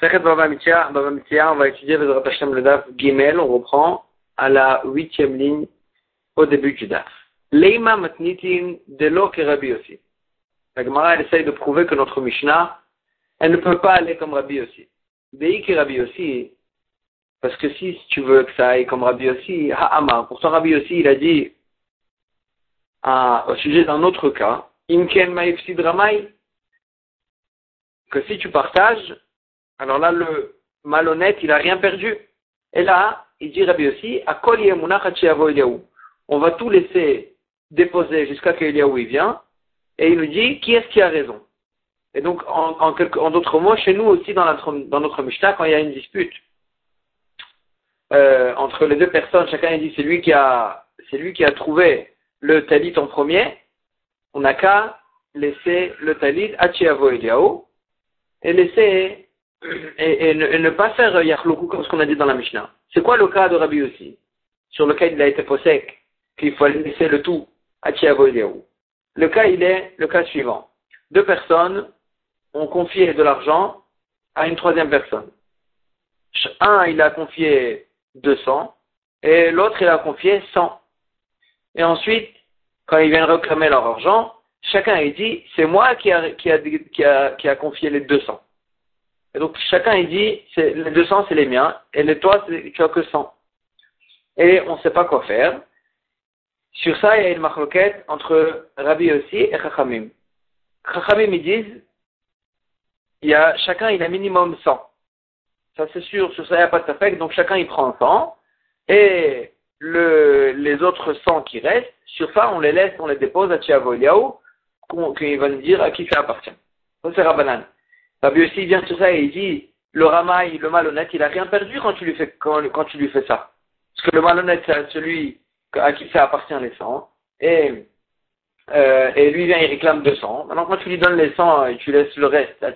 on va étudier le Hashem le Daf Gimel, on reprend à la huitième ligne au début du Daf. Leima matnitin de lo Rabbi aussi. La Gemara, elle essaye de prouver que notre Mishnah, elle ne peut pas aller comme Rabbi aussi. Dei que Rabbi aussi, parce que si tu veux que ça aille comme Rabbi aussi, Ha'ama, pourtant Rabbi aussi, il a dit, à, au sujet d'un autre cas, Imken Maïfsid Ramai, que si tu partages, alors là, le malhonnête, il n'a rien perdu. Et là, il dit Rabbi aussi, on va tout laisser déposer jusqu'à qu'Eliaou il vient, et il nous dit qui est-ce qui a raison? Et donc, en, d'autres mots, chez nous aussi, dans notre, dans Mishnah, quand il y a une dispute euh, entre les deux personnes, chacun dit c'est lui qui a, c'est lui qui a trouvé le talit en premier, on n'a qu'à laisser le talit à Chiavo Eliaou et laisser et, ne, pas faire Yachloukou comme ce qu'on a dit dans la Mishnah. C'est quoi le cas de Rabbi aussi Sur lequel il a été possèque, qu'il faut laisser le tout à Tiavo Le cas, il est le cas suivant. Deux personnes ont confié de l'argent à une troisième personne. Un, il a confié 200 et l'autre, il a confié 100. Et ensuite, quand ils viennent réclamer leur argent, chacun il dit, c'est moi qui a, qui, a, qui, a, qui a confié les 200. Et donc chacun il dit, les 200 c'est les miens, et les toi tu as que 100. Et on ne sait pas quoi faire. Sur ça, il y a une marloquette entre Rabbi aussi et Chachamim. Chachamim ils disent, il y a, chacun il a minimum 100. Ça c'est sûr, sur ça il n'y a pas de fait, donc chacun il prend 100. Et le, les autres 100 qui restent, sur ça on les laisse, on les dépose à Tiavo qu'il va nous dire à qui ça appartient. Ça c'est Rabbanan. Rabbi aussi vient sur ça et il dit, le ramaï, le malhonnête, il a rien perdu quand tu lui fais, quand, tu lui fais ça. Parce que le malhonnête, c'est celui à qui ça appartient les 100. Et, euh, et lui vient, il réclame 200. Maintenant, quand tu lui donnes les 100 et tu laisses le reste à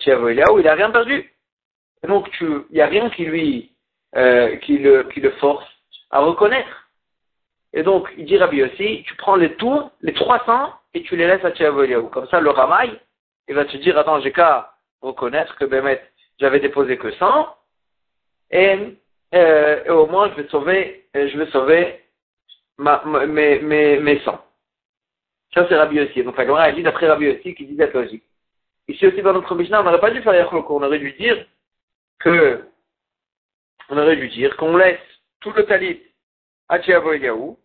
où il a rien perdu. Et donc, il n'y a rien qui lui, euh, qui le, force à reconnaître. Et donc, il dit Rabbi aussi, tu prends les tours, les 300, et tu les laisses à Tchéavoïliaou. Comme ça, le ramaï, il va te dire, attends, j'ai qu'à reconnaître que Bémet, j'avais déposé que 100, et, euh, et, au moins je vais sauver, euh, je vais sauver ma, mes, mes, mes 100. Ça c'est Rabbi aussi. Donc la Gemara dit d'après Rabbi aussi qui dit logique. Ici aussi dans notre Mishnah, on n'aurait pas dû faire Yachloko, on aurait dû dire que, on aurait dû dire qu'on laisse tout le talit à Tiavo Yaou,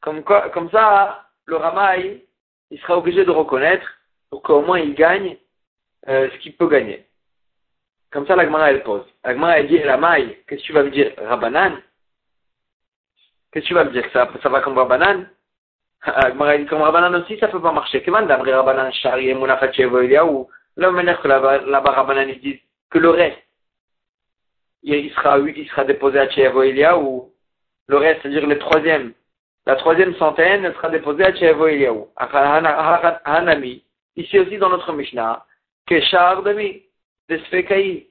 comme, comme ça, le Ramaï, il sera obligé de reconnaître pour qu'au moins il gagne euh, ce qu'il peut gagner. Comme ça, l'Agmara, elle pose. L'Agmara, elle dit, la maille, qu'est-ce que tu vas me dire Rabanan Qu'est-ce que tu vas me dire ça, ça va comme Rabanan L'Agmara, dit, comme Rabanan aussi, ça peut pas marcher. Comment d'après Rabanan, Shari et ou la manière que là-bas, Rabanan, ils disent que le reste, il sera, il sera déposé à Tchevo ou le reste, c'est-à-dire le troisième, la troisième centaine, elle sera déposée à Tchevo Eliaou. Hanami, ici aussi dans notre Mishnah, Keshar Demi, Desfekaï.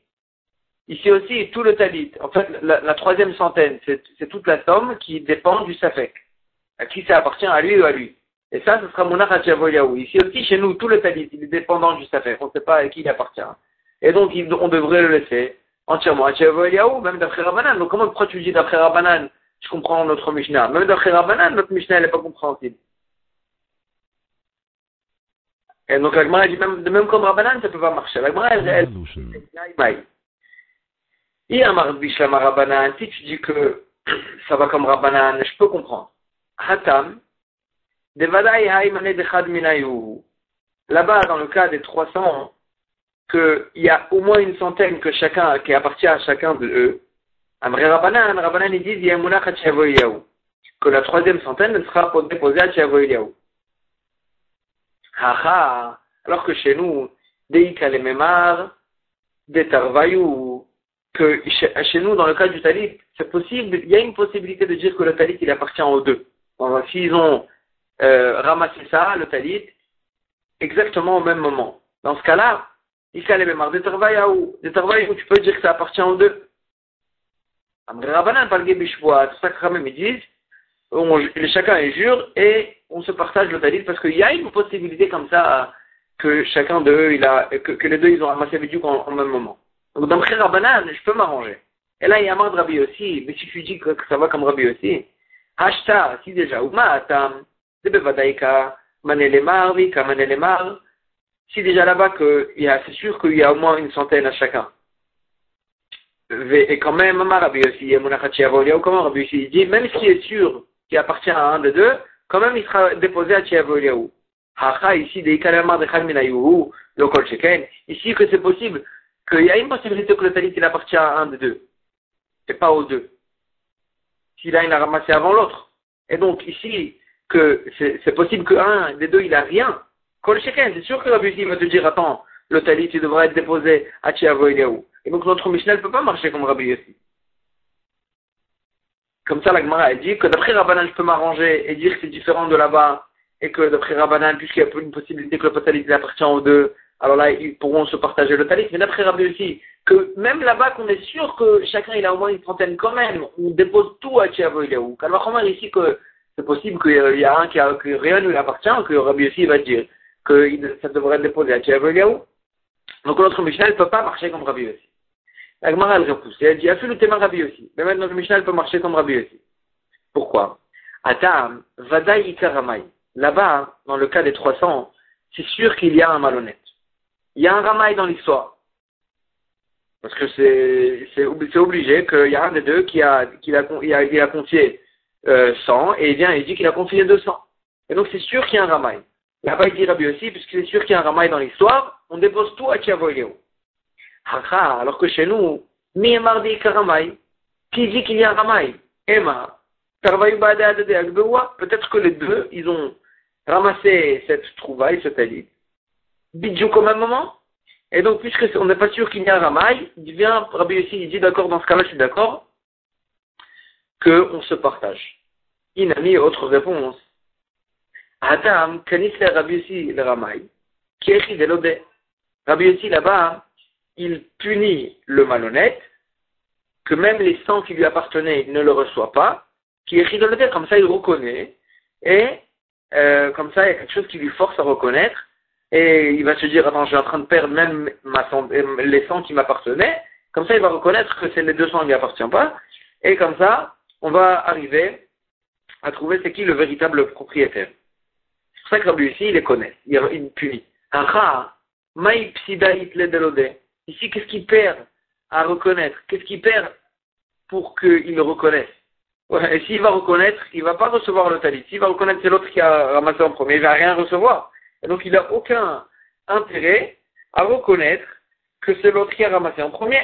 Ici aussi, tout le talit. En fait, la, troisième centaine, c'est toute la somme qui dépend du Safek. À qui ça appartient, à lui ou à lui. Et ça, ce sera Mounach Hachavoyaou. Ici aussi, chez nous, tout le talit, il est dépendant du Safek. On ne sait pas à qui il appartient. Et donc, on devrait le laisser entièrement Hachavoyaou, même d'après Rabbanan. Donc, comment, pourquoi tu dis d'après Rabbanan? Je comprends notre Mishnah. Même d'après Rabbanan, notre Mishnah, elle n'est pas compréhensible. Et donc la Gemara dit même, comme Rabbanan, ça ne peut pas marcher. La Gemara, elle, elle, si tu dis que ça va comme Rabbanan, je peux comprendre. Hatam, Là-bas, dans le cas des 300, qu'il y a au moins une centaine que chacun, qui appartient à chacun de eux. Amré Rabbanan, Rabbanan, ils disent, il y a que la troisième centaine sera déposée à Tchavoyaou. Alors que chez nous, des Kalememar, des Tarvayou, que chez nous, dans le cas du talit, c'est possible, il y a une possibilité de dire que le talit, il appartient aux deux. S'ils ont euh, ramassé ça, le talit, exactement au même moment. Dans ce cas-là, des Tarvayou, des Tarvayou, tu peux dire que ça appartient aux deux. Le que ils disent, chacun est jure et on se partage le talit parce qu'il y a une possibilité comme ça que chacun d'eux, il a, que, les deux, ils ont ramassé le en, en même moment. Donc dans le Rabbanan, je peux m'arranger. Et là, il y a marre de Rabbi aussi. Mais si tu dis que, ça va comme Rabbi aussi, Hashta, si déjà, ou Ma'atam, Debevadaika, Manelemar, Vika, Manelemar, si déjà là-bas, c'est sûr qu'il y a au moins une centaine à chacun. Et quand même, Rabbi aussi, comment Rabbi aussi, il dit, même s'il est sûr qu'il appartient à un des deux, quand même il sera déposé à Tchiavoliaou. Hacha, ici, de ici que c'est possible, qu'il y a une possibilité que le talit il appartient à un des deux, et pas aux deux. S'il a, il a ramassé avant l'autre. Et donc, ici, que c'est possible qu'un des deux, il a rien. Kol c'est sûr que Rabbi va te dire, attends, le talit, il devrait être déposé à Tchiavoliaou. Et donc notre Mishnah ne peut pas marcher comme Rabbi Yossi. Comme ça, la Gemara, elle dit que d'après Rabbanan, je peux m'arranger et dire que c'est différent de là-bas, et que d'après Rabbanan, puisqu'il y a une possibilité que le talit appartient aux deux, alors là, ils pourront se partager le talit. Mais d'après Rabbi Yossi, que même là-bas, qu'on est sûr que chacun il a au moins une trentaine quand même, on dépose tout à Tchiavo Ilaou. Kalvachomar ici que c'est possible qu'il y a un qui a, rien ne lui appartient, que Rabbi Yossi va dire que ça devrait être déposé à Tchiavo Ilaou. Donc notre Mishnah ne peut pas marcher comme Rabbi Yossi. La Gemara, elle repousse. elle dit, a fait le thème Rabbi aussi. Mais maintenant, le Mishnah, elle peut marcher comme Rabbi aussi. Pourquoi? Atam, Vadaï Ikaramai. Là-bas, dans le cas des 300, c'est sûr qu'il y a un malhonnête. Il y a un Ramaï dans l'histoire. Parce que c'est, obligé qu'il y a un des deux qui a, qui a, a, confié euh, 100 et il vient et il dit qu'il a confié 200. Et donc c'est sûr qu'il y a un Ramaï. Là-bas, il dit Rabbi aussi, puisque c'est sûr qu'il y a un Ramaï dans l'histoire, on dépose tout à Tiavoyeo alors que chez nous, mi mardi karamai, qui dit qu'il y a ramai Emma, peut-être que les deux, ils ont ramassé cette trouvaille, ce talit, bidjou comme un moment, et donc, puisque on n'est pas sûr qu'il y a un ramai, il vient, Rabbi Yossi, il dit d'accord, dans ce cas-là, je suis d'accord, qu'on se partage. Il n'a mis autre réponse. Adam, kanis le Rabbi Yossi le ramai, qui est Rabbi Yossi là-bas, il punit le malhonnête, que même les sangs qui lui appartenaient ne le reçoient pas, qui est tête, comme ça il reconnaît, et euh, comme ça il y a quelque chose qui lui force à reconnaître, et il va se dire, attends, je suis en train de perdre même ma euh, les sangs qui m'appartenaient, comme ça il va reconnaître que c'est les deux sangs qui ne lui appartiennent pas, et comme ça, on va arriver à trouver c'est qui le véritable propriétaire. C'est pour ça que Rabbi ici, il les connaît, il, il punit. Ici, qu'est-ce qu'il perd à reconnaître? Qu'est-ce qu'il perd pour qu'il le reconnaisse? Et s'il va reconnaître, il ne va pas recevoir le talit. S'il va reconnaître, c'est l'autre qui a ramassé en premier, il ne va rien recevoir. Et donc, il n'a aucun intérêt à reconnaître que c'est l'autre qui a ramassé en premier.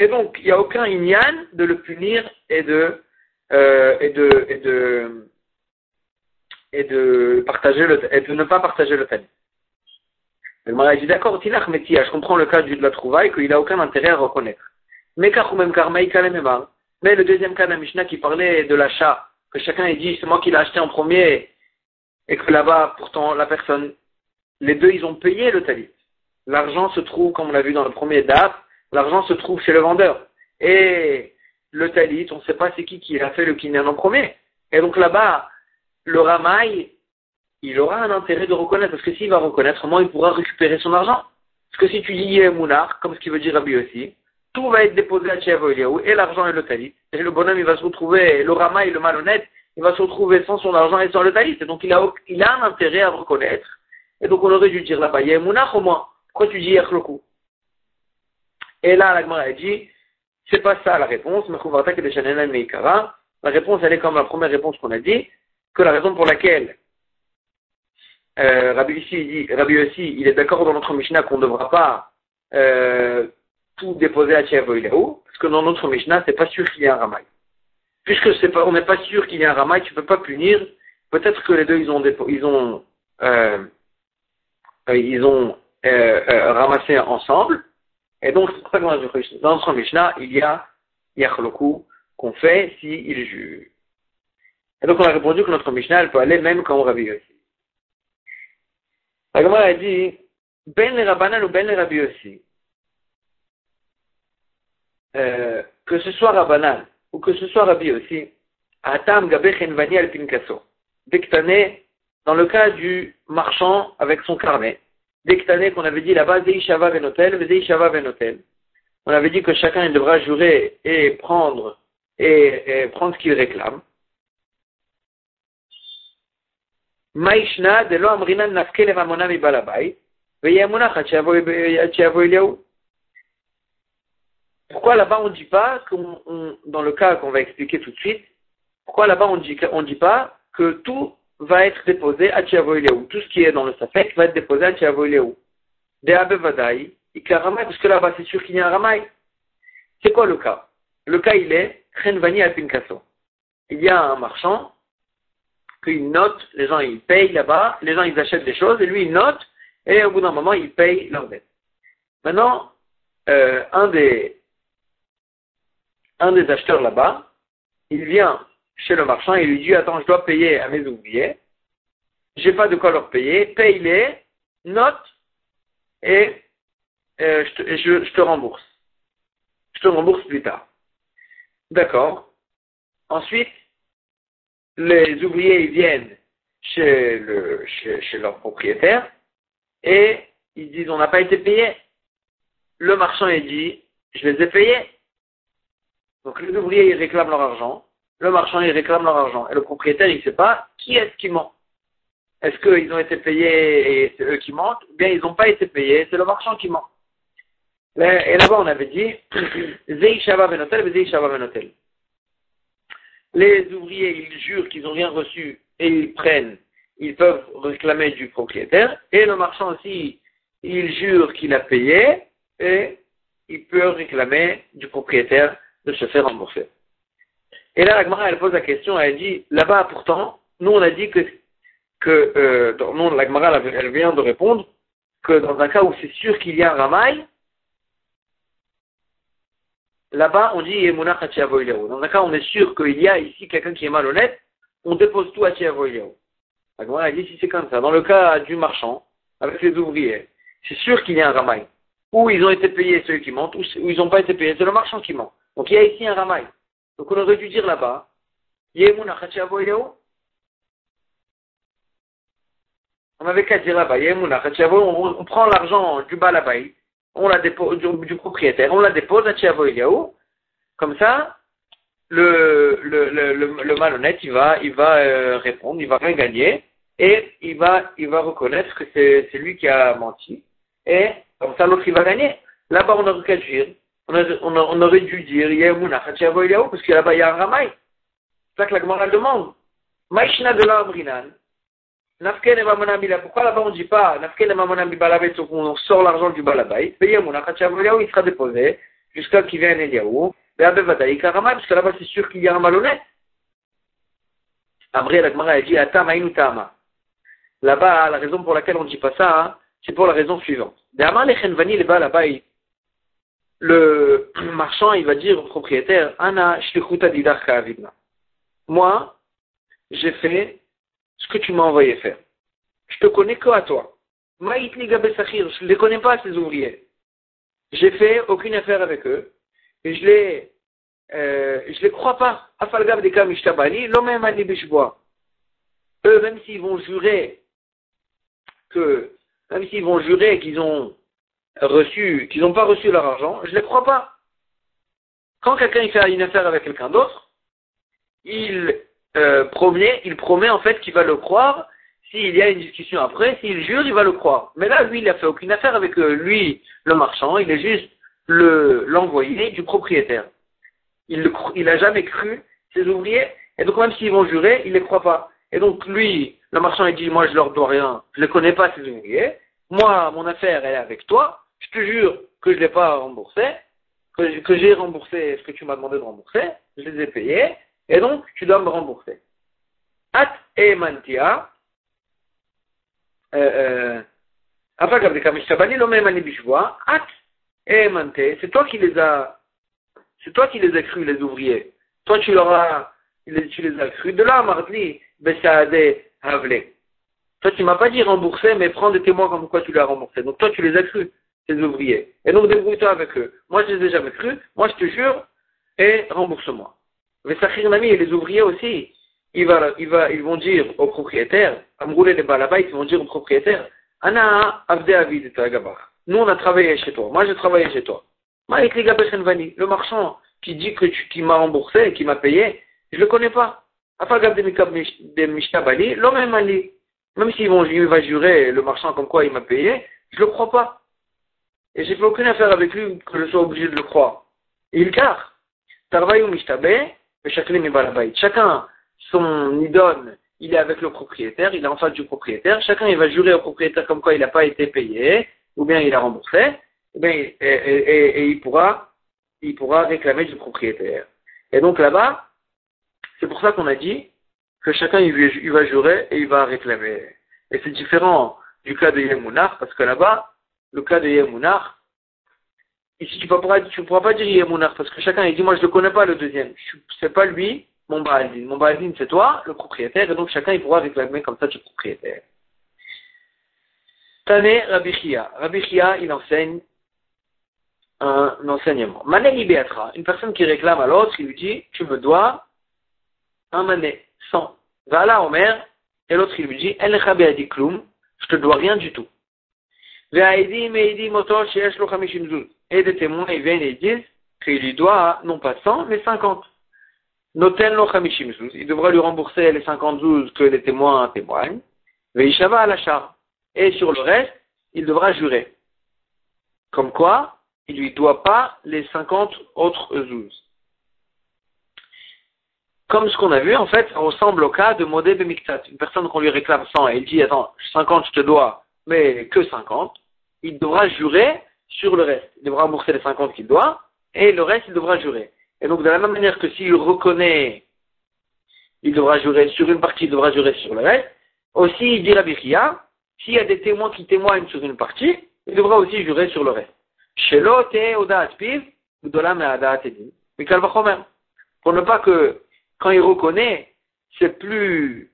Et donc, il n'y a aucun ignan de le punir et de, euh, et de partager le, et de ne pas partager le talit. Le dit d'accord, je comprends le cas de la trouvaille, qu'il n'a aucun intérêt à reconnaître. Mais mais le deuxième cas d'un Mishnah qui parlait de l'achat, que chacun ait dit c'est moi qui l'ai acheté en premier, et que là-bas, pourtant, la personne, les deux, ils ont payé le talit. L'argent se trouve, comme on l'a vu dans le premier DAF, l'argent se trouve chez le vendeur. Et le talit, on ne sait pas c'est qui qui a fait le kinyan en premier. Et donc là-bas, le ramaï, il aura un intérêt de reconnaître, parce que s'il va reconnaître, comment il pourra récupérer son argent Parce que si tu dis Mounar, comme ce qui veut dire Rabbi aussi, tout va être déposé à Tchev et l'argent et le talit. Et le bonhomme, il va se retrouver, le rama et le malhonnête, il va se retrouver sans son argent et sans le talit. Et donc il a, il a un intérêt à reconnaître. Et donc on aurait dû dire là-bas, Mounar au moins. Pourquoi tu dis Yerkloku Et là, la Gemara dit, c'est pas ça la réponse, la réponse, elle est comme la première réponse qu'on a dit, que la raison pour laquelle euh, Rabbi, ici, Rabbi aussi, il est d'accord dans notre Mishnah qu'on ne devra pas euh, tout déposer à Tchiavoïlaou, parce que dans notre Mishnah, c'est pas sûr qu'il y ait un Ramaï. Puisque c'est pas, on n'est pas sûr qu'il y ait un Ramaï, tu peux pas punir. Peut-être que les deux, ils ont, ils ont, euh, ils ont euh, euh, ramassé ensemble. Et donc, c'est pour ça que dans notre Mishnah, il y a Yachloku qu'on fait s'il si juge. Et donc, on a répondu que notre Mishnah, elle peut aller même comme Rabbi aussi. La a dit, Ben le Rabbanan ou Ben le Rabbi aussi. Euh, que ce soit Rabbanan ou que ce soit Rabbi aussi, Atam Gabechen Vani al Pinkaso. Dès dans le cas du marchand avec son carnet, dès qu'on avait dit là-bas, Zeishava Venotel, Zeishava Venotel. on avait dit que chacun devra jurer et prendre et, prendre ce qu'il réclame. Pourquoi là-bas on ne dit pas, dans le cas qu'on va expliquer tout de suite, pourquoi là-bas on ne dit, on pas que tout va être déposé à Tiavoileou, tout ce qui est dans le Safek va être déposé à Tiavoileou. De Abevadaï, Ikaramai, parce que là-bas c'est sûr qu'il y a un Ramaï. C'est quoi le cas? Le cas il est Pinkaso. Il y a un marchand qu'il note, les gens ils payent là-bas, les gens ils achètent des choses et lui il note et au bout d'un moment il paye leur dette. Maintenant, euh, un des acheteurs là-bas, il vient chez le marchand et lui dit Attends, je dois payer à mes ouvriers, j'ai pas de quoi leur payer, paye-les, note, et euh, je, te rembourse. Je te rembourse plus tard. D'accord. Ensuite, les ouvriers ils viennent chez, le, chez, chez leur propriétaire et ils disent on n'a pas été payé. Le marchand il dit je les ai payés. Donc les ouvriers, ils réclament leur argent, le marchand, il réclame leur argent, et le propriétaire, il ne sait pas qui est-ce qui ment. Est-ce qu'ils ont été payés et c'est eux qui mentent, ou bien ils n'ont pas été payés, c'est le marchand qui ment. Et là-bas, on avait dit, Les ouvriers, ils jurent qu'ils n'ont rien reçu et ils prennent, ils peuvent réclamer du propriétaire, et le marchand aussi, il jure qu'il a payé et il peut réclamer du propriétaire de se faire rembourser. Et là, la Gemara, elle pose la question, elle dit, là-bas, pourtant, nous, on a dit que, que euh, non, la Gemara, elle, vient de répondre que dans un cas où c'est sûr qu'il y a un ramail, là-bas, on dit Dans un cas on est sûr qu'il y a ici quelqu'un qui est malhonnête, on dépose tout à Tiavoilero. La dit, c'est comme ça, dans le cas du marchand, avec les ouvriers, c'est sûr qu'il y a un ramail. Ou ils ont été payés ceux qui mentent, ou ils n'ont pas été payés, c'est le marchand qui ment. Donc il y a ici un ramaï. Donc on aurait dû dire là-bas, on avait qu'à dire là-bas, on, on prend l'argent du balabaï, on la dépose, du, propriétaire, on la dépose à Tiavo Comme ça, le, le, le, le, malhonnête, il va, il va euh, répondre, il va rien gagner, et il va, il va reconnaître que c'est lui qui a menti, et comme ça l'autre il va gagner. Là-bas, on aurait qu'à dire, on, aurait dû dire Yemuna parce que là-bas il y a un ramaï. C'est ça que la Gemara demande. Maïshna de la Amrinan. Nafken et Pourquoi là-bas on ne dit pas Nafken et on sort l'argent du Balabait. Yemuna il sera déposé jusqu'à qu'il vienne Eliaou. Et Abevadaï Karamai, parce que là-bas c'est sûr qu'il y a un malhonnête. Après la Gemara dit Atama Inutama. Là-bas, la raison pour laquelle on ne dit pas ça, hein, c'est pour la raison suivante. là-bas, le marchand, il va dire au propriétaire, Ana Moi, j'ai fait ce que tu m'as envoyé faire. Je te connais que à toi. Je ne les connais pas, ces ouvriers. J'ai fait aucune affaire avec eux. Je les, euh, je les crois pas. Eux, même s'ils vont jurer que, même s'ils vont jurer qu'ils ont reçu, qu'ils n'ont pas reçu leur argent, je ne les crois pas. Quand quelqu'un fait une affaire avec quelqu'un d'autre, il, euh, promet, il promet en fait qu'il va le croire. S'il y a une discussion après, s'il jure, il va le croire. Mais là, lui, il n'a fait aucune affaire avec euh, lui, le marchand, il est juste le, l'envoyé du propriétaire. Il n'a jamais cru ses ouvriers, et donc même s'ils vont jurer, il ne les croit pas. Et donc lui, le marchand, il dit, moi je leur dois rien, je ne connais pas ces ouvriers, moi, mon affaire, elle est avec toi, je te jure que je ne l'ai pas remboursé, que, j'ai remboursé ce que tu m'as demandé de rembourser, je les ai payés, et donc tu dois me rembourser. At et mantia, euh, at et c'est toi qui les as, c'est toi qui les as crus, les ouvriers. Toi, tu leur as, tu les as crus. De là, mardi, besade havle. Toi, tu m'as pas dit rembourser, mais prends des témoins comme quoi tu l'as remboursé. Donc toi, tu les as crus tes ouvriers. Et donc débrouille-toi avec eux. Moi, je les ai jamais cru. Moi, je te jure. Et rembourse-moi. Mais Sakhir Nami et les ouvriers aussi, ils, va, il va, ils vont dire au propriétaire, les ils vont dire au propriétaire, Anna, Avde Avid, Nous, on a travaillé chez toi. Moi, j'ai travaillé chez toi. Le marchand qui dit que tu, qui m'a remboursé qui m'a payé, je le connais pas. Même s'il va jurer, le marchand, comme quoi il m'a payé, je le crois pas. Et j'ai fait aucune affaire avec lui que je sois obligé de le croire. Il car. Chacun, son idole, il est avec le propriétaire, il est en face du propriétaire. Chacun, il va jurer au propriétaire comme quoi il n'a pas été payé, ou bien il a remboursé, et, et, il pourra, il pourra réclamer du propriétaire. Et donc là-bas, c'est pour ça qu'on a dit que chacun il, va jurer et il va réclamer. Et c'est différent du cas de Yemunar, parce que là-bas, le cas de Yemunar, ici tu ne pourras, pourras pas dire Yemunar, parce que chacun il dit moi je ne connais pas le deuxième, c'est pas lui, mon Baaldin. Mon Baaldin c'est toi, le propriétaire, et donc chacun il pourra réclamer comme ça du propriétaire. Tane Rabbi Chia. Rabbi Chia, il enseigne un enseignement. Mané Beatra, une personne qui réclame à l'autre, il lui dit, tu me dois un mané, 100. Va là, Omer, et l'autre il lui dit, El Kloum, je te dois rien du tout. Et des témoins, ils viennent et disent qu'il lui doit non pas 100, mais 50. Noten lo Il devra lui rembourser les 50 zouz que les témoins témoignent. Veishava la Et sur le reste, il devra jurer. Comme quoi, il lui doit pas les 50 autres zouz. Comme ce qu'on a vu, en fait, ça ressemble au cas de Modé de Miktat. Une personne qu'on lui réclame 100 et il dit, attends, 50 je te dois, mais que 50. Il devra jurer sur le reste. Il devra rembourser les 50 qu'il doit, et le reste, il devra jurer. Et donc, de la même manière que s'il reconnaît, il devra jurer sur une partie, il devra jurer sur le reste. Aussi, il dit la Bichia, s'il y a des témoins qui témoignent sur une partie, il devra aussi jurer sur le reste. Pour ne pas que quand il reconnaît, c'est plus,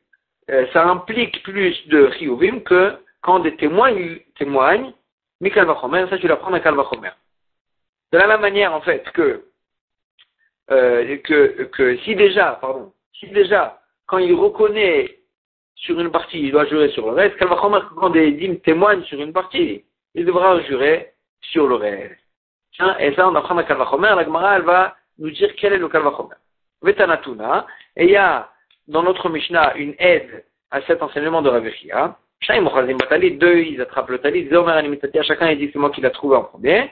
euh, ça implique plus de chiyuvim que quand des témoins témoignent, Mikal Vachomer, ça tu l'apprends à Vachomer. De la même manière, en fait, que, euh, que, que si déjà, pardon, si déjà, quand il reconnaît sur une partie, il doit jurer sur le reste, Kalvachomer, quand des dîmes témoignent sur une partie, il devra jurer sur le reste. Et ça, on apprend à Kalvachomer, la Gemara, elle va nous dire quel est le Kalvachomer. Vetanatuna, et il y a dans notre Mishnah une aide à cet enseignement de Ravechia. Deux, ils attrapent le talit, chacun il dit c'est moi qui l'ai trouvé en premier.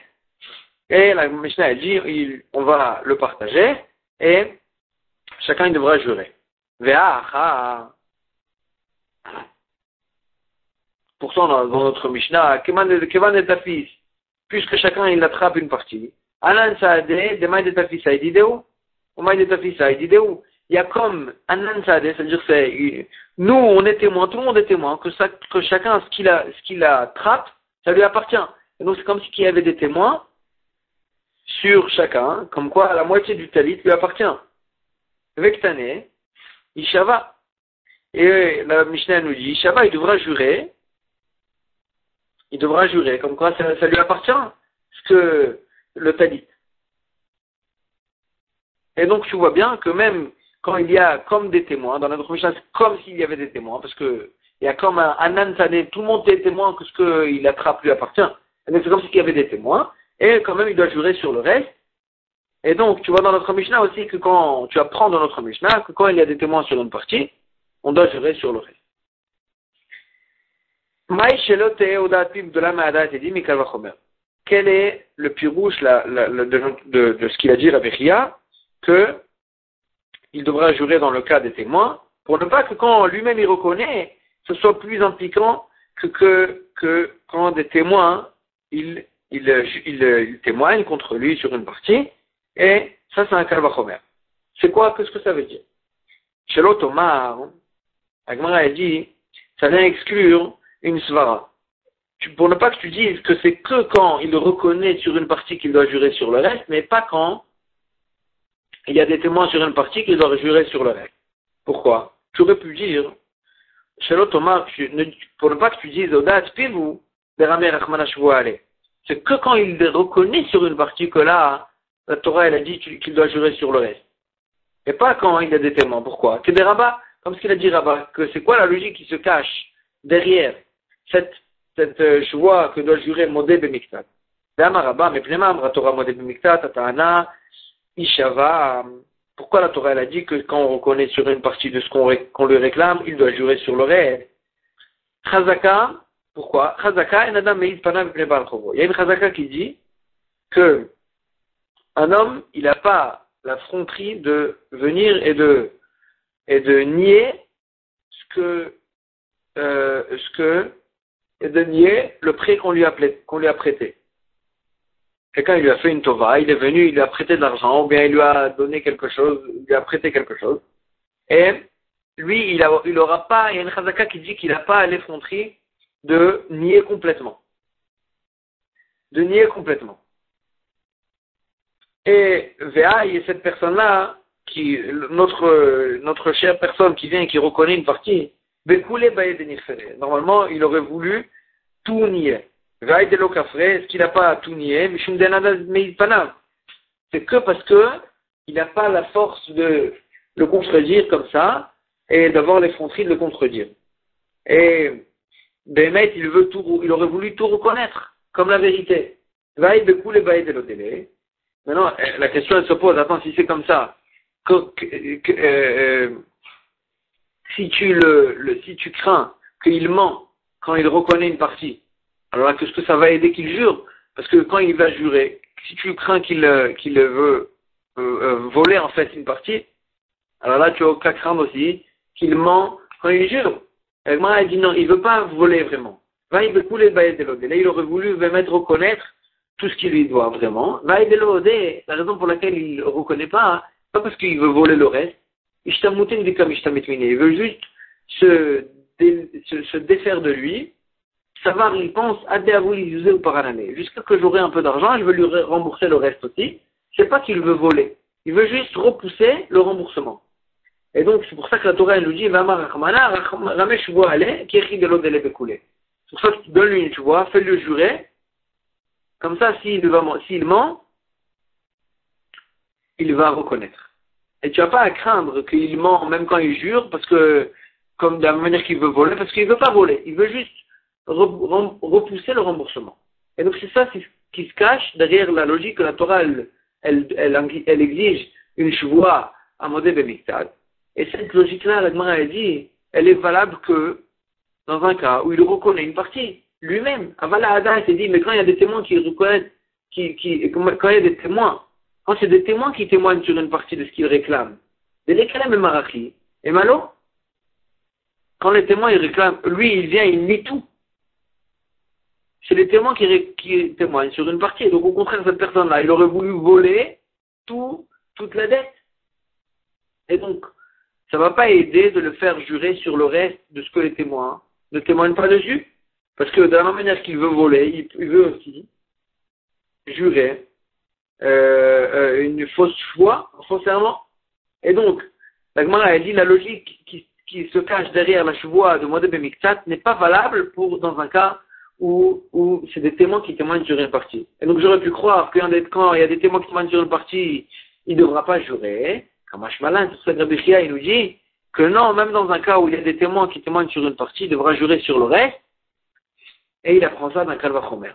Et la Mishnah elle dit on va le partager et chacun il devra jurer. Pourtant dans notre Mishnah, Kevan est ta fils, puisque chacun il attrape une partie. Anan Saadeh, Demain de ta fils, il y a comme un ansade, c'est-à-dire c'est, nous, on est témoins, tout le monde est témoin, que, chacun, ce qu'il a, ce qu'il attrape, ça lui appartient. Et donc c'est comme s'il y avait des témoins sur chacun, comme quoi la moitié du talit lui appartient. Vektane, Ishava. Et la Mishnah nous dit, Ishava, il devra jurer, il devra jurer, comme quoi ça, ça lui appartient, ce que le talit. Et donc tu vois bien que même quand il y a comme des témoins, dans notre Mishnah, c'est comme s'il y avait des témoins, parce que il y a comme un Anantane, tout le monde est témoin que ce qu'il attrape lui appartient. C'est comme s'il y avait des témoins, et quand même il doit jurer sur le reste. Et donc tu vois dans notre Mishnah aussi que quand tu apprends dans notre Mishnah que quand il y a des témoins sur une partie, on doit jurer sur le reste. Quel est le pirouche de, de, ce qu'il a dit Rabbi que il devra jurer dans le cas des témoins, pour ne pas que quand lui-même il reconnaît, ce soit plus impliquant que, que, quand des témoins, ils il, il, témoignent contre lui sur une partie, et ça c'est un kalvachomer. C'est quoi? Qu'est-ce que ça veut dire? Chez l'automar, Agmara a dit, ça vient exclure une svara. Pour ne pas que tu dises que c'est que quand il reconnaît sur une partie qu'il doit jurer sur le reste, mais pas quand il y a des témoins sur une partie qui doivent jurer sur le reste. Pourquoi? Tu aurais pu dire, Thomas, pour ne pas que tu dises, Odat, vous, c'est que quand il reconnaît sur une partie que là, la Torah, elle a dit qu'il doit jurer sur le reste. Et pas quand il y a des témoins. Pourquoi? Que des rabbins, comme ce qu'il a dit Rabat, que c'est quoi la logique qui se cache derrière cette, cette euh, que doit jurer Modé Bemiktat mais Ishava. Pourquoi la Torah elle a dit que quand on reconnaît sur une partie de ce qu'on lui réclame, il doit jurer sur le reste Chazaka, pourquoi? Chazaka, Il y a une Chazaka qui dit que un homme, il n'a pas la fronterie de venir et de, et de nier ce que, euh, ce que, et de nier le prêt qu'on lui a prêté. Quelqu'un lui a fait une tova, il est venu, il lui a prêté de l'argent, ou bien il lui a donné quelque chose, il lui a prêté quelque chose. Et lui, il n'aura pas, il y a une chazaka qui dit qu'il n'a pas l'effronterie de nier complètement. De nier complètement. Et Véa, il y a cette personne-là, qui, notre, notre chère personne qui vient et qui reconnaît une partie, Normalement, il aurait voulu tout nier. Est-ce qu'il n'a pas tout nié C'est que parce que il n'a pas la force de le contredire comme ça et d'avoir l'effronterie de le contredire. Et Bémet, il veut tout, il aurait voulu tout reconnaître comme la vérité. Maintenant, la question se pose, attends, si c'est comme ça, que, euh, euh, si tu si tu crains qu'il ment quand il reconnaît une partie, alors là, qu'est-ce que ça va aider qu'il jure? Parce que quand il va jurer, si tu crains qu'il euh, qu'il veut euh, euh, voler en fait une partie, alors là, tu as aucun craindre aussi qu'il ment quand il jure. Et moi, elle dit non, il veut pas voler vraiment. Va, il veut couler Là, il aurait voulu mettre reconnaître tout ce qu'il lui doit vraiment. Va, la raison pour laquelle il ne reconnaît pas, pas parce qu'il veut voler le reste. Il veut juste se, se, se défaire de lui savoir, il pense, ou par année. Jusqu'à que j'aurai un peu d'argent, je veux lui rembourser le reste aussi. C'est pas qu'il veut voler. Il veut juste repousser le remboursement. Et donc, c'est pour ça que la Torah nous dit, ramesh qui écrit de l'eau de C'est pour ça que tu donnes lui une vois, fais-le jurer. Comme ça, s'il ment, il va reconnaître. Et tu n'as pas à craindre qu'il ment même quand il jure, parce que, comme de la manière qu'il veut voler, parce qu'il ne veut pas voler. Il veut juste repousser le remboursement. Et donc c'est ça qui se cache derrière la logique que la Torah, elle, elle, exige une chevoie à modé Bemiktad. Et cette logique-là, la Gemara a dit, elle est valable que dans un cas où il reconnaît une partie, lui-même. Avala Ada, il s'est dit, mais quand il y a des témoins qui reconnaissent, qui, qui, quand il y a des témoins, quand c'est des témoins qui témoignent sur une partie de ce qu'ils réclament, de l'éclame et marachi, et malo, quand les témoins ils réclament, lui il vient, il nie tout c'est les témoins qui, témoignent sur une partie. Donc au contraire, cette personne-là, il aurait voulu voler tout, toute la dette. Et donc, ça ne va pas aider de le faire jurer sur le reste de ce que les témoins ne témoignent pas dessus. Parce que de la même manière qu'il veut voler, il, veut aussi jurer euh, euh, une fausse foi, serment. Et donc, la Gemara a dit la logique qui, se cache derrière la chevoie de Modeb Miktat n'est pas valable pour dans un cas où, c'est des témoins qui témoignent sur une partie. Et donc j'aurais pu croire que quand il y a des témoins qui témoignent sur une partie, il ne devra pas jurer. Comme Ashmalan, c'est ça il nous dit que non, même dans un cas où il y a des témoins qui témoignent sur une partie, il devra jurer sur le reste. Et il apprend ça d'un Kalvachomer.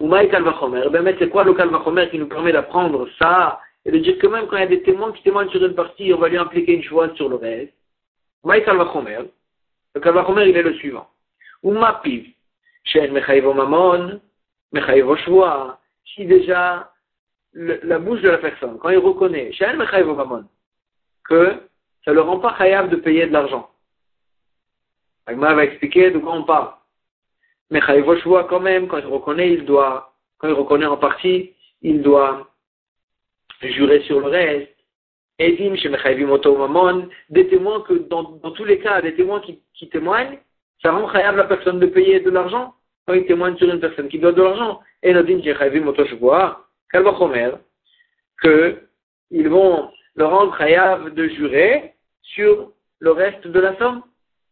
Ou Maï Kalvachomer. Ben, c'est quoi le Kalvachomer qui nous permet d'apprendre ça et de dire que même quand il y a des témoins qui témoignent sur une partie, on va lui impliquer une choix sur le reste? Maï Kalvachomer. Le Kalvachomer, il est le suivant. Ou Shen Mechaïvo Mamon, Mechaïvo Shvoa, si déjà la bouche de la personne, quand il reconnaît, Shen Mechaïvo Mamon, que ça ne le rend pas chayav de payer de l'argent. Agma va expliquer de quoi on parle. Mechaïvo Shvoa quand même, quand il reconnaît, il doit, quand il reconnaît en partie, il doit jurer sur le reste. Edim chez Mechaïvim Mamon, des témoins que, dans, dans, tous les cas, des témoins qui, qui témoignent, ça rend khayab la personne de payer de l'argent quand il témoigne sur une personne qui doit de l'argent. Et Nadim Chayavim Otoshvoa, Kalvachomer, qu'ils vont le rendre khayab de jurer sur le reste de la somme.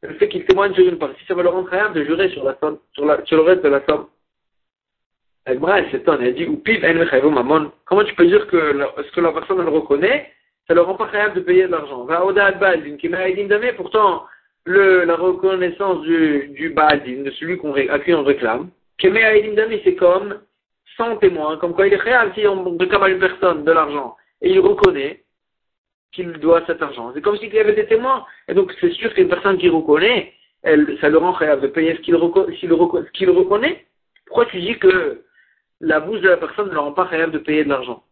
Le fait qu'il témoigne sur une partie, ça va le rendre khayab de jurer sur, la somme, sur, le reste de la somme. Agmara, elle s'étonne, elle dit, ou pile, mamon. Comment tu peux dire que ce que la personne elle reconnaît, ça ne le rend pas khayab de payer de l'argent? Va au pourtant, la reconnaissance du, du de celui qu'on, à qui on réclame. c'est comme sans témoin, comme quoi il est réel si on réclame à une personne de l'argent et il reconnaît qu'il doit cet argent. C'est comme s'il y avait des témoins. Et donc c'est sûr qu'une personne qui reconnaît, ça le rend réel de payer ce qu'il reconnaît. Pourquoi tu dis que la bouche de la personne ne le rend pas réel de payer de l'argent?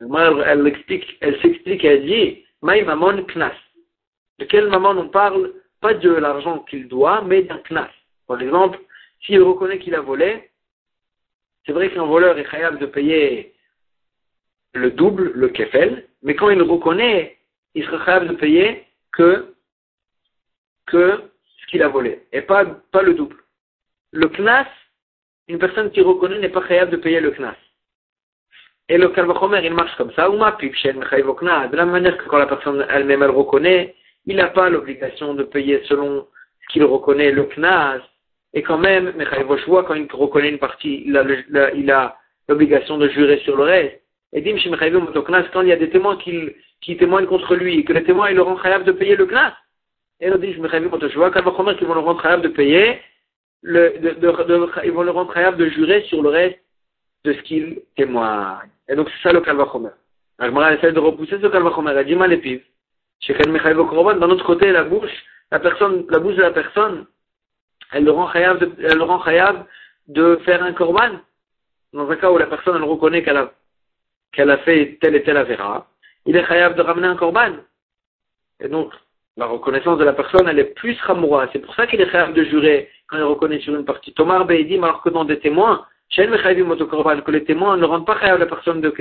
Elle, elle, explique, elle s'explique, elle dit, Maï Mamon Knas. De quel maman on parle Pas de l'argent qu'il doit, mais d'un Knas. Par exemple, s'il reconnaît qu'il a volé, c'est vrai qu'un voleur est capable de payer le double, le kefel, mais quand il reconnaît, il sera capable de payer que, ce qu'il a volé, et pas, pas le double. Le knas, une personne qui reconnaît n'est pas capable de payer le knas. Et le kalvachomer, il marche comme ça. Ou ma De la manière que quand la personne elle-même elle reconnaît, il n'a pas l'obligation de payer selon ce qu'il reconnaît le knas. Et quand même, vois quand il reconnaît une partie, il a l'obligation de jurer sur le reste. Et dim quand il y a des témoins qui, qui témoignent contre lui, et que les témoins ils le rendent capable de payer le knas. Et dit, je kalvachomer, qu'ils vont le rendre capable de payer, le, de, de, de, ils vont le rendre capable de jurer sur le reste de ce qu'il témoigne. Et donc, c'est ça le Kalvachomer. Agmara essaie de repousser ce Kalvachomer. Elle dit mal d'un autre côté, la bouche, la personne, la bouche de la personne, elle le rend khayab de, le rend khayab de faire un korban. Dans un cas où la personne, reconnaît qu'elle a, qu'elle a fait tel et tel avéra, il est khayab de ramener un korban. Et donc, la reconnaissance de la personne, elle est plus ramoura. C'est pour ça qu'il est khayab de jurer quand il reconnaît sur une partie. Tomar Beidim, alors que dans des témoins, que les témoins ne rendent pas à la personne de,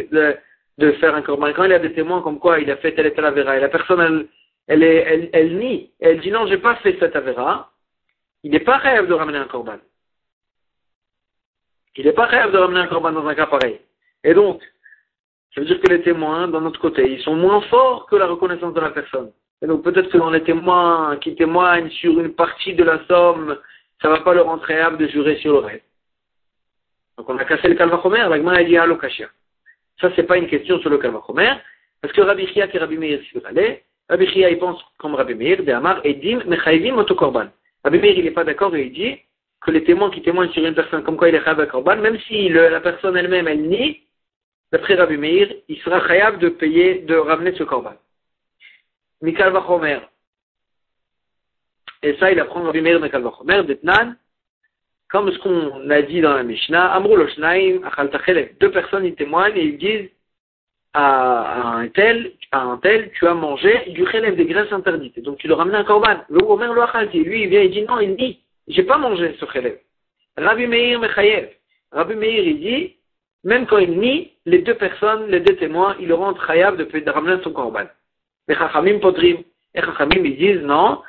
de, faire un korban. Quand il y a des témoins comme quoi il a fait telle et telle avéra, et la personne, elle, elle, est, elle, nie, elle dit non, j'ai pas fait cette avéra, il n'est pas rêve de ramener un korban. Il n'est pas rêve de ramener un korban dans un cas pareil. Et donc, ça veut dire que les témoins, d'un autre côté, ils sont moins forts que la reconnaissance de la personne. Et donc peut-être que dans les témoins qui témoignent sur une partie de la somme, ça ne va pas leur réable de jurer sur le reste. Donc on a cassé le Kalvachomer, la Gemara a dit Alokashia. Ça, c'est pas une question sur le Kalvachomer, parce que Rabbi Chia et Rabbi Meir aller, Rabbi Chia, il pense comme Rabbi Meir, de Amar, Edim, Mechaivim, Otokorban. Rabbi Meir, il n'est pas d'accord et il dit que les témoins qui témoignent sur une personne comme quoi il est Chayav Korban, même si la personne elle-même, elle nie, d'après Rabbi Meir, il sera Chayav de payer, de ramener ce Korban. Mikal Vachomer. Et ça, il apprend Rabbi Meir Mikal Vachomer, d'Etnan, comme ce qu'on a dit dans la Mishnah, Amrul deux personnes témoignent et ils disent à, un tel, à un tel, tu as mangé du chélève des graisses interdites. Donc tu leur ramènes un korban. Le Omer lo lui il vient, il dit non, il dit, j'ai pas mangé ce chélève. Rabbi Meir Mechayev. Rabbi Meir il dit, même quand il nie, les deux personnes, les deux témoins, ils le rendent chayav de, ramener son korban. Les chachamim podrim. Les chachamim ils disent non,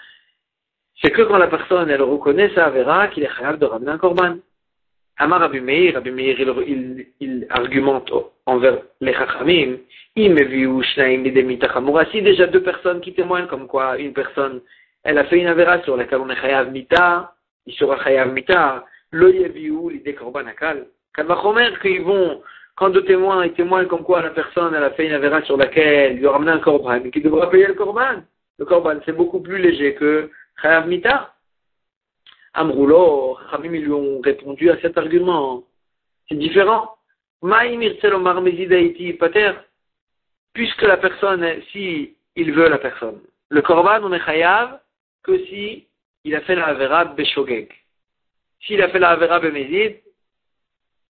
c'est que quand la personne, elle reconnaît sa verra qu'il est capable de ramener un korban. Amar Rabbi Meir, Rabbi Meir, il, il, argumente envers les chachamim, si déjà deux personnes qui témoignent comme quoi une personne, elle a fait une avéra sur laquelle on est chayav mita, il sera chayav mita, le yeviou, l'idée korban akal. Kalvachomer, qu'ils vont, quand deux témoins, ils témoignent comme quoi la personne, elle a fait une avéra sur laquelle il doit ramener un korban, mais qu'il devra payer le korban. Le korban, c'est beaucoup plus léger que Chayav Mita. Amroulo, Khamim, ils lui ont répondu à cet argument. C'est différent. Maïmir Tselomar Mezidaiti Pater. Puisque la personne, si il veut la personne. Le Korban, on est Chayav que si il a fait la Avera Beshogeg. S'il a fait la Avera Bemezid,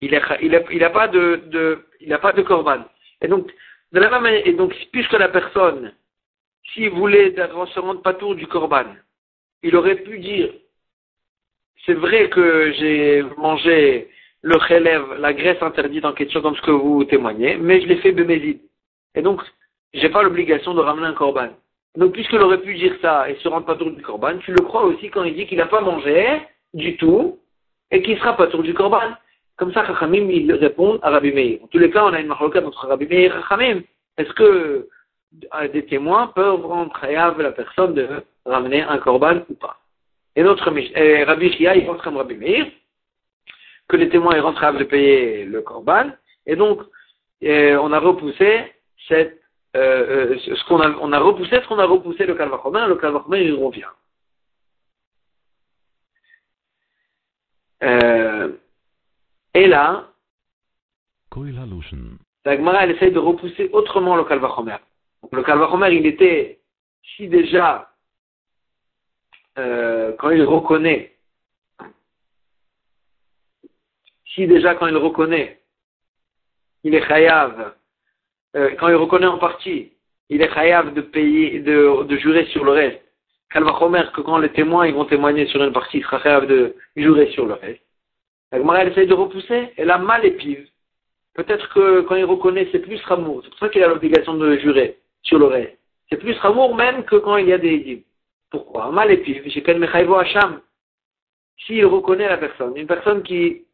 il n'a a, pas de, de, Korban. Et donc, de la même et donc, puisque la personne, s'il voulait se rendre pas tour du Korban, il aurait pu dire, c'est vrai que j'ai mangé le relève, la graisse interdite en question comme ce que vous témoignez, mais je l'ai fait bémézide. Et donc, j'ai pas l'obligation de ramener un corban. Donc, puisqu'il aurait pu dire ça et se rendre pas tour du corban, tu le crois aussi quand il dit qu'il n'a pas mangé du tout et qu'il sera pas tour du corban. Comme ça, Chachamim, il répond à Rabbi Meir. En tous les cas, on a une marloquette entre Rabbi Meir et Chachamim. Est-ce que euh, des témoins peuvent rendre khayab la personne de ramener un korban ou pas. Et notre euh, Rabbi Chia, il pense comme Rabbi Meir, que les témoins ils rentrent de payer le korban, et donc euh, on a repoussé cette, ce qu'on a, on a repoussé ce qu'on a repoussé le Kalvachomer, le Kalvachomer il revient. et là, La Gemara, elle essaye de repousser autrement le Kalvachomer. Le Kalvachomer, il était, si déjà, euh, quand il reconnaît, si déjà quand il reconnaît, il est chayav, euh, quand il reconnaît en partie, il est chayav de payer, de, de jurer sur le reste. Kalvachomer, que quand les témoins ils vont témoigner sur une partie, il sera chayav de jurer sur le reste. La Gemara, elle essaye de repousser, elle a mal épive. Peut-être que quand il reconnaît, c'est plus Ramour. C'est pour ça qu'il a l'obligation de jurer sur le reste. C'est plus Ramour même que quand il y a des dîmes. Pourquoi? S'il reconnaît la personne, une personne qui,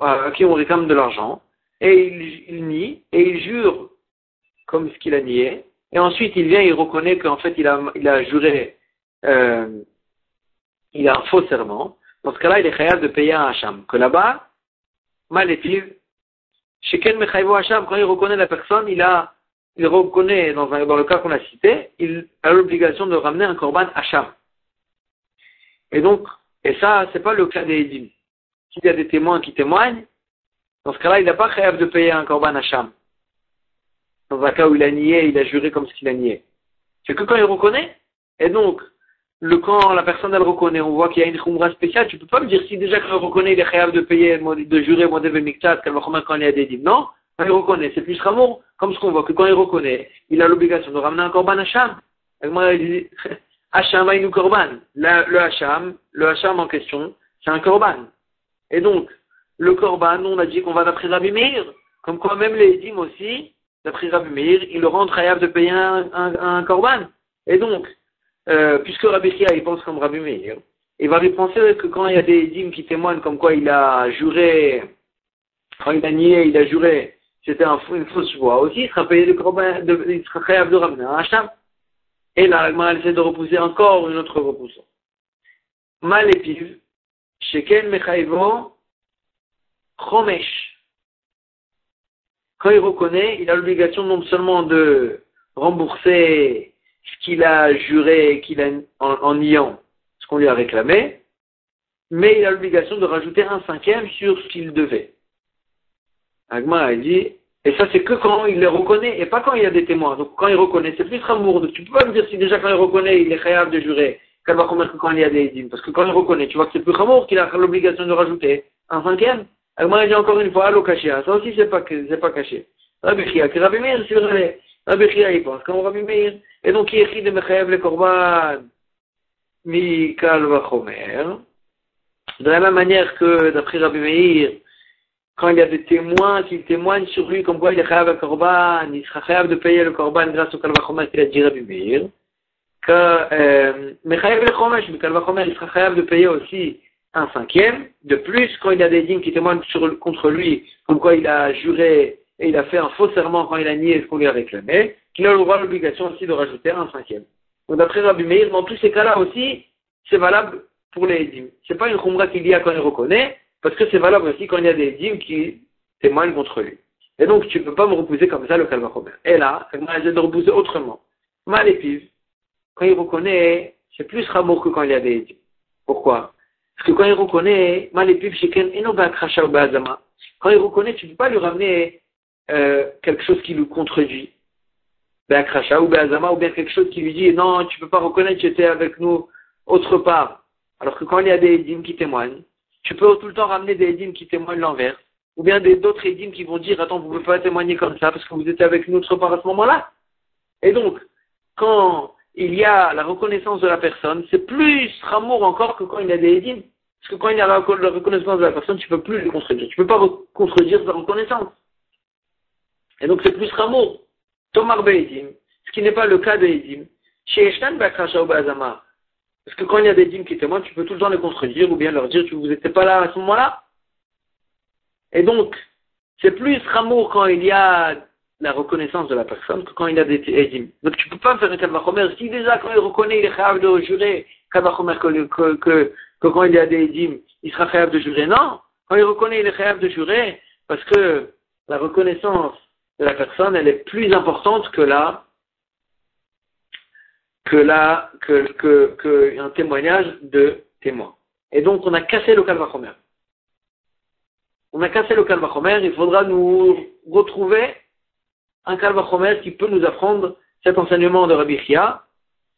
à qui on réclame de l'argent, et il, nie, et il jure comme ce qu'il a nié, et ensuite il vient, il reconnaît qu'en fait il a, il a juré, euh, il a un faux serment, dans ce cas-là, il est capable de payer un Hacham. Que là-bas, mal et chez Ken Mechaivo Hacham, quand il reconnaît la personne, il a, il reconnaît, dans, dans le cas qu'on a cité, il a l'obligation de ramener un korban Hacham. Et donc, et ça, c'est pas le cas des Edim. S'il y a des témoins qui témoignent, dans ce cas-là, il n'a pas créé de payer un korban Hacham. Dans un cas où il a nié, il a juré comme ce qu'il a nié. C'est que quand il reconnaît, et donc, le quand la personne elle reconnaît, on voit qu'il y a une khumra spéciale, tu peux pas me dire si déjà quand il reconnaît, il est capable de payer, de jurer modèle miktat, quand il y a des dîmes. Non, il reconnaît, c'est plus ramour, comme ce qu'on voit, que quand il reconnaît, il a l'obligation de ramener un korban Hacham. Hacham nous korban. Le Hacham, le Hacham en question, c'est un korban. Et donc, le korban, on a dit qu'on va d'après Rabbi Meir, comme quoi même les dîmes aussi, d'après Rabbi Meir, il le rend de payer un, un, korban. Et donc, euh, puisque Rabbi Chia, il pense comme Rabbi Meir, il va lui penser que quand il y a des dîmes qui témoignent comme quoi il a juré, quand il a nié, il a juré, c'était un, une fausse voix aussi, il sera payé de, de il sera de ramener un hacham. Et là, elle essaie de repousser encore une autre repoussant. Mal épive, Sheken Mechaivo, Chomesh. Quand il reconnaît, il a l'obligation non seulement de rembourser ce qu'il a juré qu'il a en, niant ce qu'on lui a réclamé, mais il a l'obligation de rajouter un cinquième sur ce qu'il devait. Agma a dit, et ça c'est que quand il les reconnaît et pas quand il y a des témoins. Donc quand il reconnaît, c'est plus amour. Tu peux pas me dire si déjà quand il reconnaît, il est capable de jurer, qu'elle va quand il y a des dîmes. Parce que quand il reconnaît, tu vois que c'est plus amour qu'il a l'obligation de rajouter un cinquième? Agma a dit encore une fois, allo caché. Ça aussi c'est pas, c'est pas caché. Rabbi Chia, que Rabbi Meir, c'est vrai. Rabbi Chia, il pense, comme Rabbi Meir, et donc, il écrit de Mechaev le Korban, mi Vachomer. De la même manière que, d'après Rabbi Meir, quand il y a des témoins qui témoignent sur lui comme quoi il est chayav le korban, il sera chayav de payer le korban grâce au kalvachomer qu'il a dit Rabbi Meir, que euh, Mechaev le chomesh, mais kalvachomer, il sera chayav de payer aussi un cinquième. De plus, quand il y a des dignes qui témoignent contre lui, comme quoi il a juré et il a fait un faux serment quand il a nié ce qu'on lui a réclamé, qu'il a l'obligation aussi de rajouter un cinquième. Donc d'après Rabbi Meir, dans tous ces cas-là aussi, c'est valable pour les dîmes. C'est pas une khumra qu'il y a quand il reconnaît, parce que c'est valable aussi quand il y a des dîmes qui témoignent contre lui. Et donc tu ne peux pas me repousser comme ça le calva Et là, c'est de repousser autrement. Mal épive, quand il reconnaît, c'est plus ramour que quand il y a des dîmes. Pourquoi? Parce que quand il reconnaît, mal épive, quand il reconnaît, tu ne peux pas lui ramener euh, quelque chose qui lui contredit ou Be'azama, ou bien quelque chose qui lui dit non, tu peux pas reconnaître, tu étais avec nous autre part. Alors que quand il y a des édimes qui témoignent, tu peux tout le temps ramener des édimes qui témoignent l'envers, ou bien d'autres édimes qui vont dire attends, vous ne pouvez pas témoigner comme ça parce que vous étiez avec nous autre part à ce moment-là. Et donc, quand il y a la reconnaissance de la personne, c'est plus ramour encore que quand il y a des édimes. Parce que quand il y a la reconnaissance de la personne, tu ne peux plus le contredire. Tu ne peux pas contredire sa reconnaissance. Et donc c'est plus ramour. Tomar ce qui n'est pas le cas de Edim. Chez Parce que quand il y a des dîmes qui témoignent, tu peux tout le temps les contredire ou bien leur dire que vous n'étiez pas là à ce moment-là. Et donc, c'est plus ramour quand il y a la reconnaissance de la personne que quand il y a des édimes. Donc tu ne peux pas faire un Kalvachomer. Si déjà quand il reconnaît, il est capable de jurer Kalvachomer que, que, que, quand il y a des édimes, il sera capable de jurer. Non, quand il reconnaît, il est capable de jurer parce que la reconnaissance de la personne, elle est plus importante que la que la que, que, que un témoignage de témoin. Et donc on a cassé le calvachomer. on a cassé le Kalvachomer, il faudra nous retrouver un Kalvachomer qui peut nous apprendre cet enseignement de Rabbi Chia,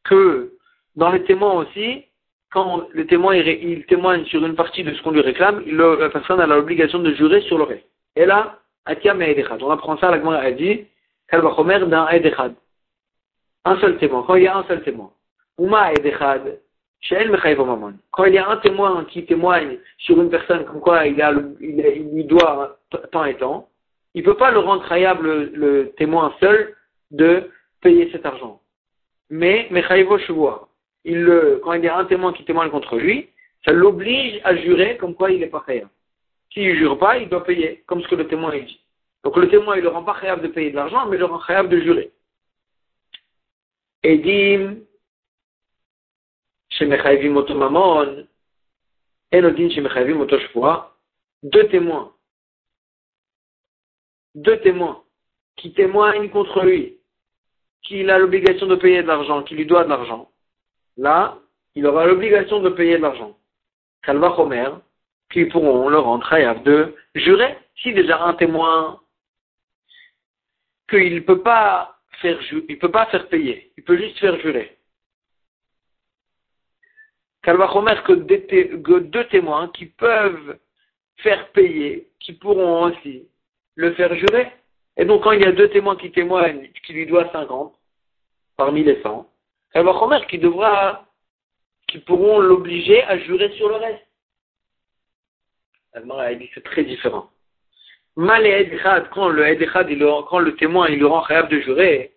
que dans les témoins aussi, quand le témoin il, témoigne sur une partie de ce qu'on lui réclame, la personne a l'obligation de jurer sur le reste. Et là, Atiam et. On apprend ça, la Gemara a dit, Kalvachomer d'un Edechad. Un seul témoin. Quand il y a un seul témoin. Uma Edechad, quand il y a un témoin qui témoigne sur une personne comme quoi il, lui doit tant et tant, il ne peut pas le rendre khayab le, témoin seul de payer cet argent. Mais, il le, quand il y a un témoin qui témoigne contre lui, ça l'oblige à jurer comme quoi il n'est pas khayab. S'il ne jure pas, il doit payer, comme ce que le témoin dit. Donc le témoin, il ne le rend pas khayab de payer de l'argent, mais il le rend khayab de jurer. Edim, deux témoins. Deux témoins qui témoignent contre lui, qu'il a l'obligation de payer de l'argent, qui lui doit de l'argent. Là, il aura l'obligation de payer de l'argent. Homer, qui pourront le rendre khayaf de jurer. Si déjà un témoin qu'il ne peut pas faire il peut pas faire payer, il peut juste faire jurer. Kalvachomer que, que deux témoins qui peuvent faire payer, qui pourront aussi le faire jurer. Et donc quand il y a deux témoins qui témoignent, qui lui doivent 50 parmi les 100, Kalvachomer qui devra, qui pourront l'obliger à jurer sur le reste. Dit c'est très différent. Mal et quand le Edechad, quand le témoin, il le rend capable de jurer.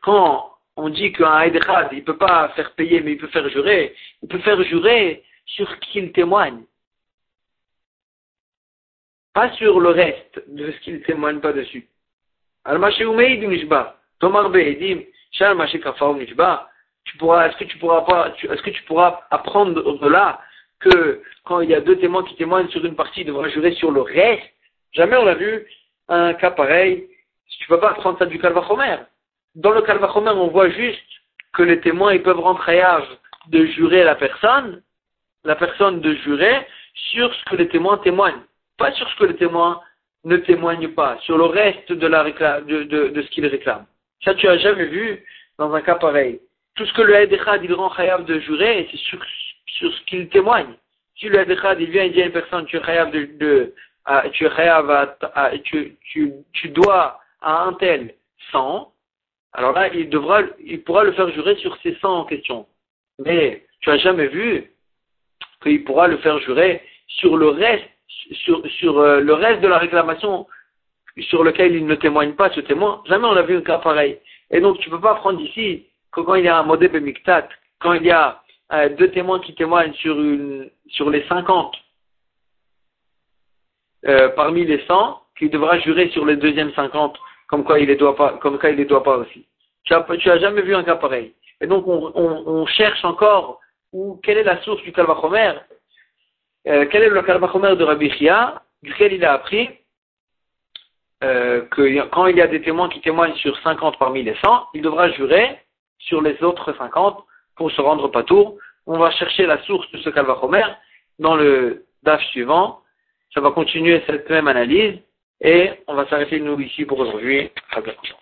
Quand on dit qu'un Aïdechad, il ne peut pas faire payer, mais il peut faire jurer, il peut faire jurer sur qui il témoigne. Pas sur le reste de ce qu'il ne témoigne pas dessus. Tu pourras, est-ce que tu pourras pas, est-ce que tu pourras apprendre de là que quand il y a deux témoins qui témoignent sur une partie, ils devront jurer sur le reste? Jamais on a vu un cas pareil. Tu ne peux pas apprendre ça du Calvachomer dans le Kalvachomer, on voit juste que les témoins ils peuvent rentrer à de jurer la personne, la personne de jurer sur ce que les témoins témoignent, pas sur ce que les témoins ne témoignent pas, sur le reste de, la de, de, ce qu'ils réclament. Ça, tu as jamais vu dans un cas pareil. Tout ce que le Edechad, il rend khayab de jurer, c'est sur, sur ce qu'il témoigne. Si le Edechad, il vient et dit à une personne, tu es de, de tu à, tu, tu, tu dois à un tel 100, alors là, il devra, il pourra le faire jurer sur ces 100 questions. Mais tu as jamais vu qu'il pourra le faire jurer sur le reste, sur, sur euh, le reste de la réclamation sur lequel il ne témoigne pas, ce témoin. Jamais on a vu un cas pareil. Et donc, tu peux pas prendre ici que quand il y a un modèle bemiktat, quand il y a euh, deux témoins qui témoignent sur les 50, euh, parmi les 100, qu'il devra jurer sur les deuxièmes 50 comme quoi il les doit les doit pas aussi. Tu as, tu as jamais vu un cas pareil. Et donc on, on, on cherche encore où, quelle est la source du Kalvachomer, euh, quel est le Kalvachomer de Rabbi Chia, duquel il a appris euh, que quand il y a des témoins qui témoignent sur 50 parmi les 100, il devra jurer sur les autres 50 pour se rendre pas tour. On va chercher la source de ce Kalvachomer dans le DAF suivant. Ça va continuer cette même analyse. Et on va s'arrêter nous ici pour aujourd'hui. À bientôt.